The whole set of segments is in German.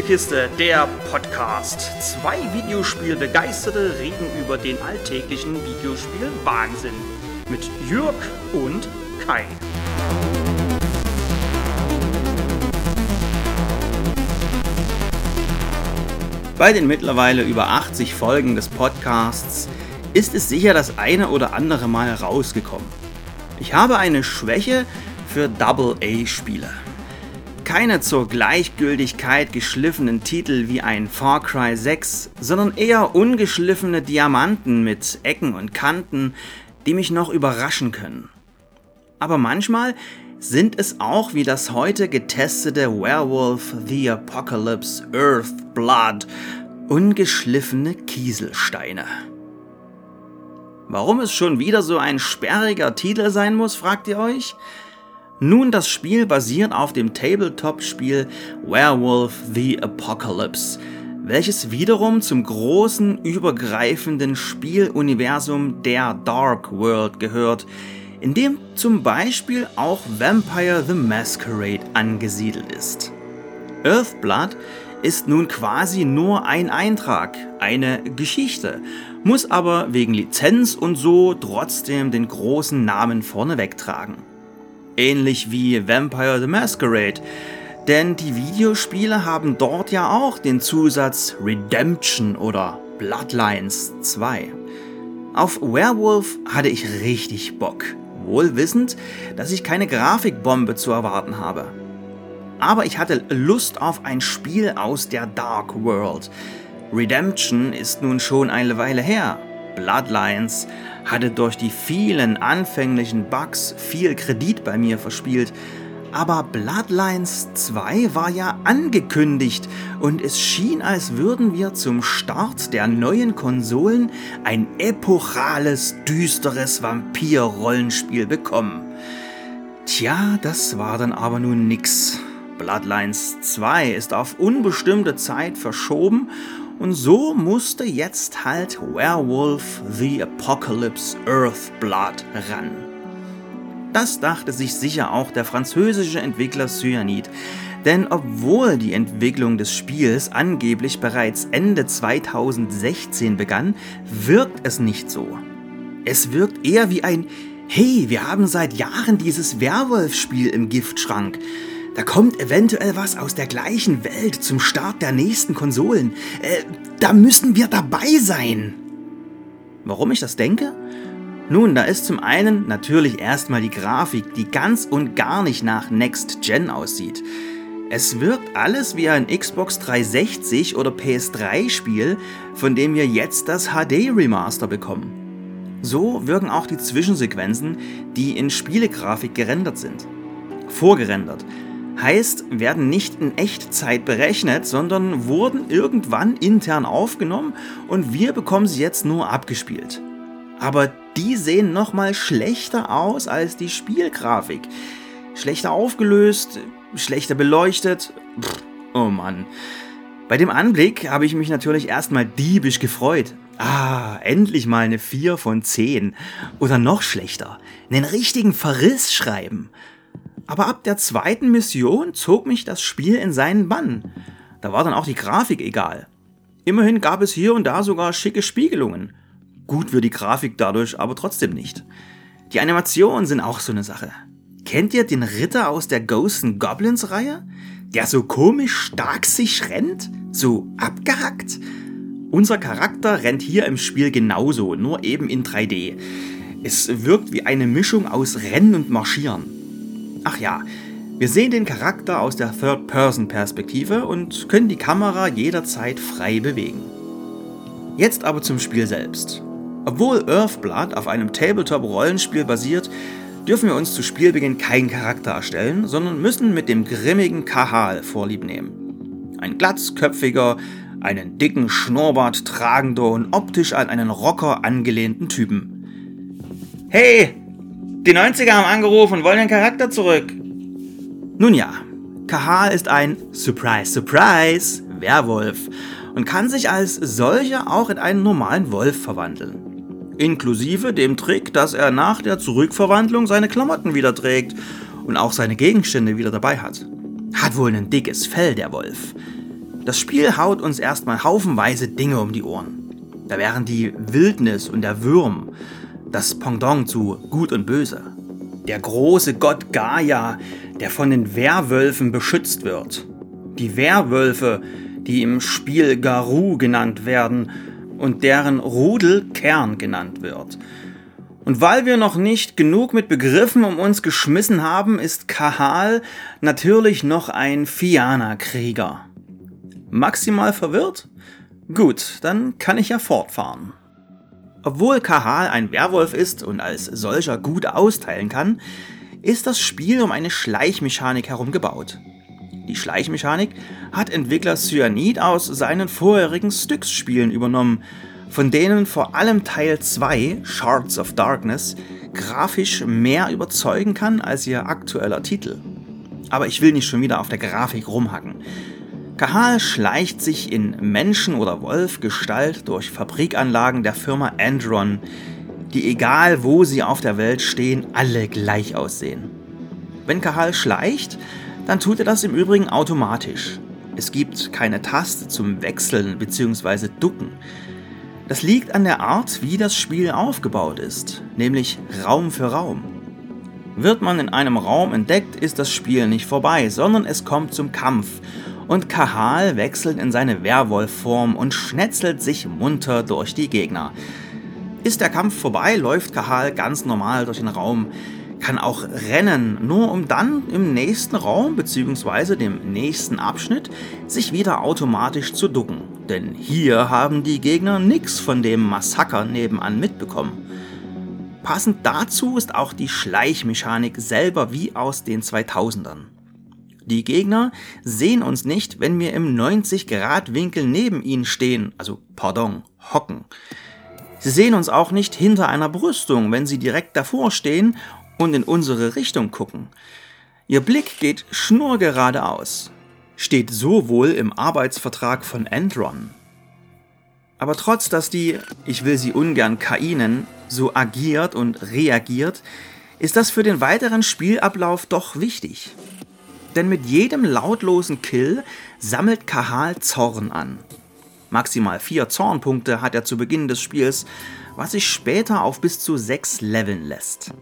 Spielekiste, der Podcast. Zwei Videospielbegeisterte reden über den alltäglichen Videospiel-Wahnsinn. Mit Jürg und Kai. Bei den mittlerweile über 80 Folgen des Podcasts ist es sicher das eine oder andere Mal rausgekommen. Ich habe eine Schwäche für Double-A-Spiele keine zur Gleichgültigkeit geschliffenen Titel wie ein Far Cry 6, sondern eher ungeschliffene Diamanten mit Ecken und Kanten, die mich noch überraschen können. Aber manchmal sind es auch wie das heute getestete Werewolf The Apocalypse Earth Blood ungeschliffene Kieselsteine. Warum es schon wieder so ein sperriger Titel sein muss, fragt ihr euch? Nun, das Spiel basiert auf dem Tabletop-Spiel Werewolf the Apocalypse, welches wiederum zum großen übergreifenden Spieluniversum der Dark World gehört, in dem zum Beispiel auch Vampire the Masquerade angesiedelt ist. Earthblood ist nun quasi nur ein Eintrag, eine Geschichte, muss aber wegen Lizenz und so trotzdem den großen Namen vorneweg tragen ähnlich wie Vampire the Masquerade. Denn die Videospiele haben dort ja auch den Zusatz Redemption oder Bloodlines 2. Auf Werewolf hatte ich richtig Bock, wohl wissend, dass ich keine Grafikbombe zu erwarten habe. Aber ich hatte Lust auf ein Spiel aus der Dark World. Redemption ist nun schon eine Weile her, Bloodlines hatte durch die vielen anfänglichen Bugs viel Kredit bei mir verspielt, aber Bloodlines 2 war ja angekündigt und es schien, als würden wir zum Start der neuen Konsolen ein epochales, düsteres Vampir-Rollenspiel bekommen. Tja, das war dann aber nun nix. Bloodlines 2 ist auf unbestimmte Zeit verschoben und so musste jetzt halt Werewolf the Apocalypse Earthblood ran. Das dachte sich sicher auch der französische Entwickler Cyanid, denn obwohl die Entwicklung des Spiels angeblich bereits Ende 2016 begann, wirkt es nicht so. Es wirkt eher wie ein Hey, wir haben seit Jahren dieses Werwolf-Spiel im Giftschrank. Da kommt eventuell was aus der gleichen Welt zum Start der nächsten Konsolen. Äh, da müssen wir dabei sein. Warum ich das denke? Nun, da ist zum einen natürlich erstmal die Grafik, die ganz und gar nicht nach Next Gen aussieht. Es wirkt alles wie ein Xbox 360 oder PS3 Spiel, von dem wir jetzt das HD Remaster bekommen. So wirken auch die Zwischensequenzen, die in Spielegrafik gerendert sind. Vorgerendert. Heißt, werden nicht in Echtzeit berechnet, sondern wurden irgendwann intern aufgenommen und wir bekommen sie jetzt nur abgespielt. Aber die sehen nochmal schlechter aus als die Spielgrafik. Schlechter aufgelöst, schlechter beleuchtet. Pff, oh Mann. Bei dem Anblick habe ich mich natürlich erstmal diebisch gefreut. Ah, endlich mal eine 4 von 10. Oder noch schlechter, einen richtigen Verriss schreiben. Aber ab der zweiten Mission zog mich das Spiel in seinen Bann. Da war dann auch die Grafik egal. Immerhin gab es hier und da sogar schicke Spiegelungen. Gut wird die Grafik dadurch aber trotzdem nicht. Die Animationen sind auch so eine Sache. Kennt ihr den Ritter aus der Ghosts Goblins Reihe? Der so komisch stark sich rennt? So abgehackt? Unser Charakter rennt hier im Spiel genauso, nur eben in 3D. Es wirkt wie eine Mischung aus Rennen und Marschieren. Ach ja, wir sehen den Charakter aus der Third-Person-Perspektive und können die Kamera jederzeit frei bewegen. Jetzt aber zum Spiel selbst. Obwohl Earthblood auf einem Tabletop-Rollenspiel basiert, dürfen wir uns zu Spielbeginn keinen Charakter erstellen, sondern müssen mit dem grimmigen Kahal vorlieb nehmen. Ein glatzköpfiger, einen dicken Schnurrbart tragender und optisch an einen Rocker angelehnten Typen. Hey, die 90er haben angerufen und wollen den Charakter zurück. Nun ja, Kahal ist ein Surprise, Surprise Werwolf und kann sich als solcher auch in einen normalen Wolf verwandeln. Inklusive dem Trick, dass er nach der Zurückverwandlung seine Klamotten wieder trägt und auch seine Gegenstände wieder dabei hat. Hat wohl ein dickes Fell, der Wolf. Das Spiel haut uns erstmal haufenweise Dinge um die Ohren. Da wären die Wildnis und der Würm, das Pendant zu Gut und Böse. Der große Gott Gaia, der von den Werwölfen beschützt wird. Die Werwölfe, die im Spiel Garou genannt werden und deren Rudel Kern genannt wird. Und weil wir noch nicht genug mit Begriffen um uns geschmissen haben, ist Kahal natürlich noch ein Fiana-Krieger. Maximal verwirrt? Gut, dann kann ich ja fortfahren. Obwohl Kahal ein Werwolf ist und als solcher gut austeilen kann, ist das Spiel um eine Schleichmechanik herum gebaut. Die Schleichmechanik hat Entwickler Cyanid aus seinen vorherigen Styx-Spielen übernommen, von denen vor allem Teil 2, Shards of Darkness, grafisch mehr überzeugen kann als ihr aktueller Titel. Aber ich will nicht schon wieder auf der Grafik rumhacken. Kahal schleicht sich in Menschen- oder Wolf-Gestalt durch Fabrikanlagen der Firma Andron, die egal wo sie auf der Welt stehen, alle gleich aussehen. Wenn Kahal schleicht, dann tut er das im Übrigen automatisch. Es gibt keine Taste zum Wechseln bzw. Ducken. Das liegt an der Art, wie das Spiel aufgebaut ist, nämlich Raum für Raum. Wird man in einem Raum entdeckt, ist das Spiel nicht vorbei, sondern es kommt zum Kampf und Kahal wechselt in seine Werwolfform und schnetzelt sich munter durch die Gegner. Ist der Kampf vorbei, läuft Kahal ganz normal durch den Raum, kann auch rennen, nur um dann im nächsten Raum bzw. dem nächsten Abschnitt sich wieder automatisch zu ducken. Denn hier haben die Gegner nichts von dem Massaker nebenan mitbekommen. Passend dazu ist auch die Schleichmechanik selber wie aus den 2000ern. Die Gegner sehen uns nicht, wenn wir im 90-Grad-Winkel neben ihnen stehen, also pardon, hocken. Sie sehen uns auch nicht hinter einer Brüstung, wenn sie direkt davor stehen und in unsere Richtung gucken. Ihr Blick geht schnurgeradeaus. Steht so wohl im Arbeitsvertrag von Endron. Aber trotz, dass die, ich will sie ungern KI nennen, so agiert und reagiert, ist das für den weiteren Spielablauf doch wichtig. Denn mit jedem lautlosen Kill sammelt Kahal Zorn an. Maximal vier Zornpunkte hat er zu Beginn des Spiels, was sich später auf bis zu sechs leveln lässt.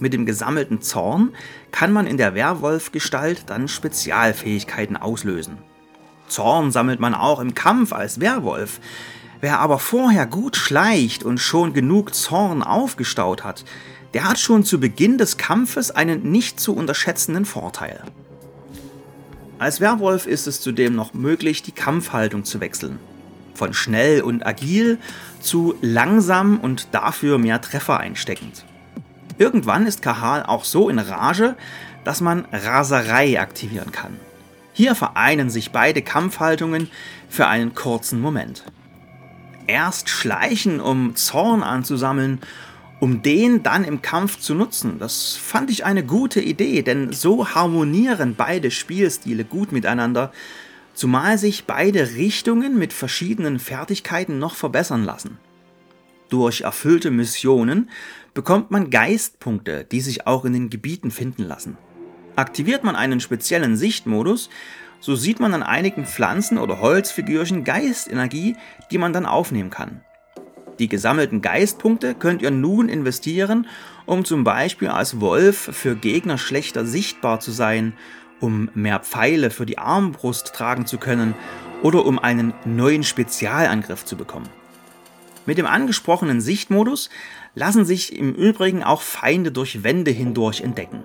Mit dem gesammelten Zorn kann man in der Werwolf-Gestalt dann Spezialfähigkeiten auslösen. Zorn sammelt man auch im Kampf als Werwolf. Wer aber vorher gut schleicht und schon genug Zorn aufgestaut hat, der hat schon zu Beginn des Kampfes einen nicht zu unterschätzenden Vorteil. Als Werwolf ist es zudem noch möglich, die Kampfhaltung zu wechseln. Von schnell und agil zu langsam und dafür mehr Treffer einsteckend. Irgendwann ist Kahal auch so in Rage, dass man Raserei aktivieren kann. Hier vereinen sich beide Kampfhaltungen für einen kurzen Moment. Erst schleichen, um Zorn anzusammeln, um den dann im Kampf zu nutzen. Das fand ich eine gute Idee, denn so harmonieren beide Spielstile gut miteinander, zumal sich beide Richtungen mit verschiedenen Fertigkeiten noch verbessern lassen. Durch erfüllte Missionen bekommt man Geistpunkte, die sich auch in den Gebieten finden lassen. Aktiviert man einen speziellen Sichtmodus, so sieht man an einigen Pflanzen oder Holzfigürchen Geistenergie, die man dann aufnehmen kann. Die gesammelten Geistpunkte könnt ihr nun investieren, um zum Beispiel als Wolf für Gegner schlechter sichtbar zu sein, um mehr Pfeile für die Armbrust tragen zu können oder um einen neuen Spezialangriff zu bekommen. Mit dem angesprochenen Sichtmodus lassen sich im Übrigen auch Feinde durch Wände hindurch entdecken.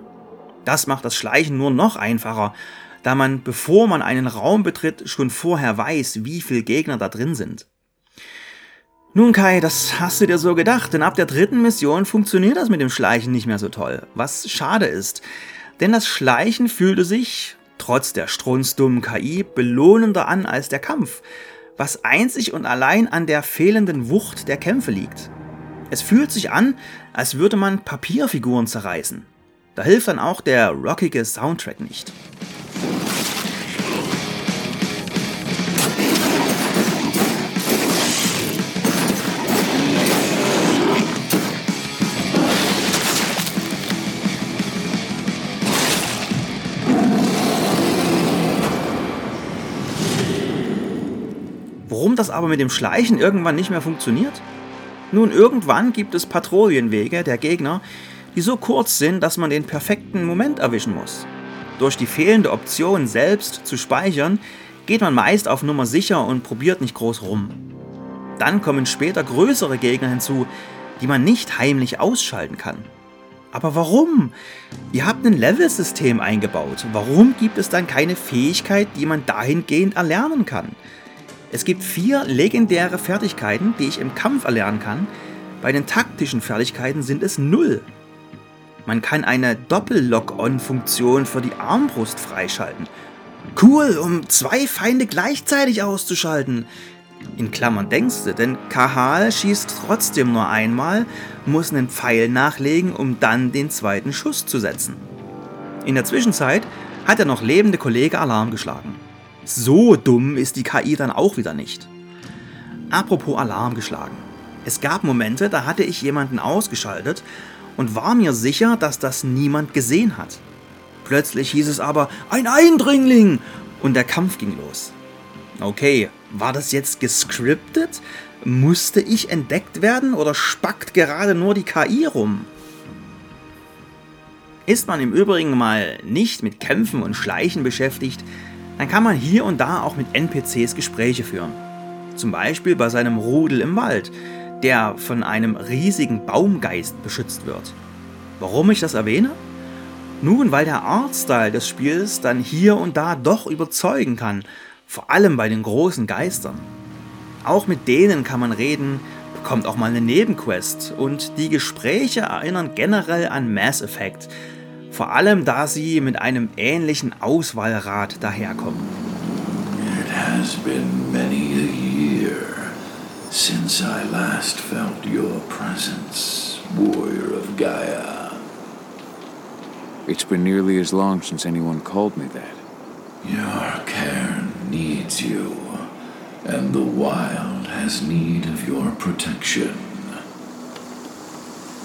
Das macht das Schleichen nur noch einfacher, da man, bevor man einen Raum betritt, schon vorher weiß, wie viele Gegner da drin sind. Nun Kai, das hast du dir so gedacht, denn ab der dritten Mission funktioniert das mit dem Schleichen nicht mehr so toll, was schade ist. Denn das Schleichen fühlte sich, trotz der strunzdummen KI, belohnender an als der Kampf, was einzig und allein an der fehlenden Wucht der Kämpfe liegt. Es fühlt sich an, als würde man Papierfiguren zerreißen. Da hilft dann auch der rockige Soundtrack nicht. Das aber mit dem Schleichen irgendwann nicht mehr funktioniert? Nun, irgendwann gibt es Patrouillenwege der Gegner, die so kurz sind, dass man den perfekten Moment erwischen muss. Durch die fehlende Option selbst zu speichern, geht man meist auf Nummer sicher und probiert nicht groß rum. Dann kommen später größere Gegner hinzu, die man nicht heimlich ausschalten kann. Aber warum? Ihr habt ein Levelsystem eingebaut. Warum gibt es dann keine Fähigkeit, die man dahingehend erlernen kann? Es gibt vier legendäre Fertigkeiten, die ich im Kampf erlernen kann. Bei den taktischen Fertigkeiten sind es null. Man kann eine Doppel-Lock-On-Funktion für die Armbrust freischalten. Cool, um zwei Feinde gleichzeitig auszuschalten. In Klammern denkst du, denn Kahal schießt trotzdem nur einmal, muss einen Pfeil nachlegen, um dann den zweiten Schuss zu setzen. In der Zwischenzeit hat der noch lebende Kollege Alarm geschlagen. So dumm ist die KI dann auch wieder nicht. Apropos Alarm geschlagen. Es gab Momente, da hatte ich jemanden ausgeschaltet und war mir sicher, dass das niemand gesehen hat. Plötzlich hieß es aber, ein Eindringling! Und der Kampf ging los. Okay, war das jetzt gescriptet? Musste ich entdeckt werden oder spackt gerade nur die KI rum? Ist man im Übrigen mal nicht mit Kämpfen und Schleichen beschäftigt, dann kann man hier und da auch mit NPCs Gespräche führen. Zum Beispiel bei seinem Rudel im Wald, der von einem riesigen Baumgeist beschützt wird. Warum ich das erwähne? Nun, weil der Artstyle des Spiels dann hier und da doch überzeugen kann, vor allem bei den großen Geistern. Auch mit denen kann man reden, bekommt auch mal eine Nebenquest und die Gespräche erinnern generell an Mass Effect, vor allem da sie mit einem ähnlichen Auswahlrat daherkommen. It has been many a year since I last felt your presence, warrior of Gaia. It's been nearly as long since anyone called me that. Your cairn needs you, and the wild has need of your protection.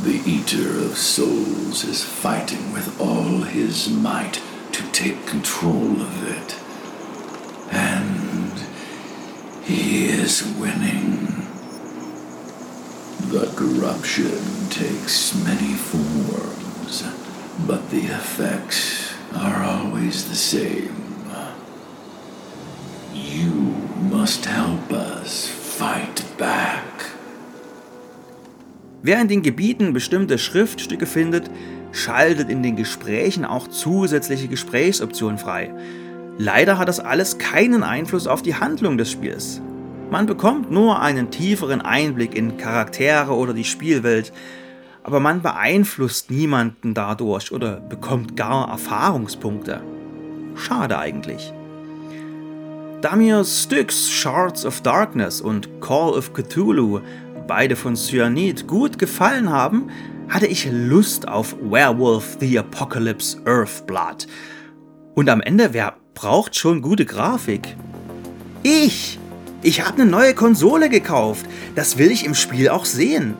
The Eater of Souls is fighting with all his might to take control of it. And he is winning. The corruption takes many forms, but the effects are always the same. You must help us fight back. Wer in den Gebieten bestimmte Schriftstücke findet, schaltet in den Gesprächen auch zusätzliche Gesprächsoptionen frei. Leider hat das alles keinen Einfluss auf die Handlung des Spiels. Man bekommt nur einen tieferen Einblick in Charaktere oder die Spielwelt, aber man beeinflusst niemanden dadurch oder bekommt gar Erfahrungspunkte. Schade eigentlich. Da mir Styx Shards of Darkness und Call of Cthulhu, beide von Cyanid, gut gefallen haben, hatte ich Lust auf Werewolf the Apocalypse Earthblood. Und am Ende, wer braucht schon gute Grafik? Ich! Ich habe eine neue Konsole gekauft. Das will ich im Spiel auch sehen.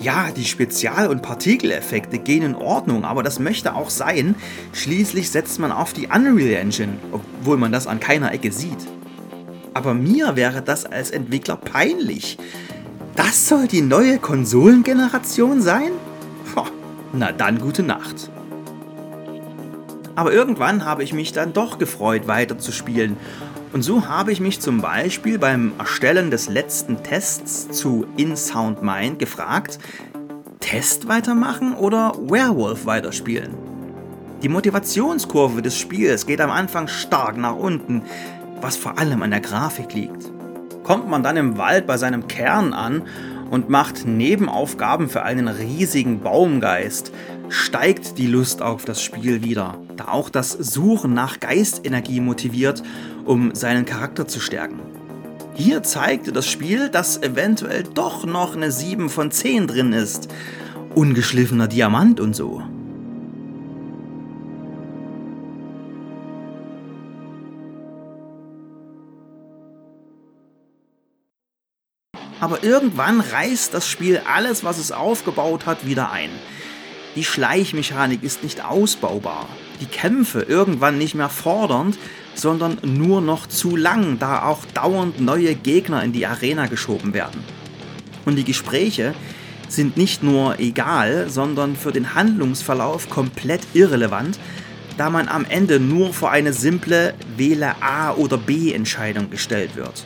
Ja, die Spezial- und Partikeleffekte gehen in Ordnung, aber das möchte auch sein. Schließlich setzt man auf die Unreal Engine, obwohl man das an keiner Ecke sieht. Aber mir wäre das als Entwickler peinlich. Das soll die neue Konsolengeneration sein? Na dann gute Nacht. Aber irgendwann habe ich mich dann doch gefreut, weiterzuspielen. Und so habe ich mich zum Beispiel beim Erstellen des letzten Tests zu In Sound Mind gefragt, Test weitermachen oder Werewolf weiterspielen? Die Motivationskurve des Spiels geht am Anfang stark nach unten, was vor allem an der Grafik liegt. Kommt man dann im Wald bei seinem Kern an und macht Nebenaufgaben für einen riesigen Baumgeist, steigt die Lust auf das Spiel wieder, da auch das Suchen nach Geistenergie motiviert, um seinen Charakter zu stärken. Hier zeigte das Spiel, dass eventuell doch noch eine 7 von 10 drin ist. Ungeschliffener Diamant und so. Aber irgendwann reißt das Spiel alles, was es aufgebaut hat, wieder ein. Die Schleichmechanik ist nicht ausbaubar, die Kämpfe irgendwann nicht mehr fordernd, sondern nur noch zu lang, da auch dauernd neue Gegner in die Arena geschoben werden. Und die Gespräche sind nicht nur egal, sondern für den Handlungsverlauf komplett irrelevant, da man am Ende nur vor eine simple Wähle A oder B Entscheidung gestellt wird.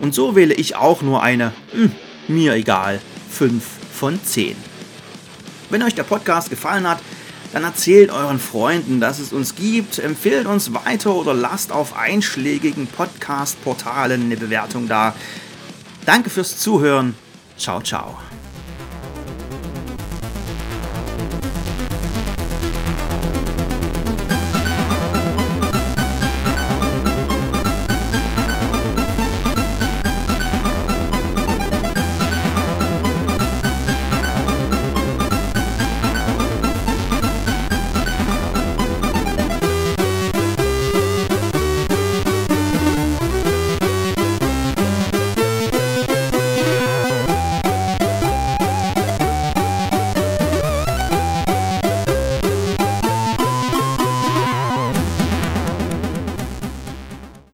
Und so wähle ich auch nur eine, hm, mir egal, 5 von 10. Wenn euch der Podcast gefallen hat, dann erzählt euren Freunden, dass es uns gibt, empfehlt uns weiter oder lasst auf einschlägigen Podcast-Portalen eine Bewertung da. Danke fürs Zuhören. Ciao, ciao.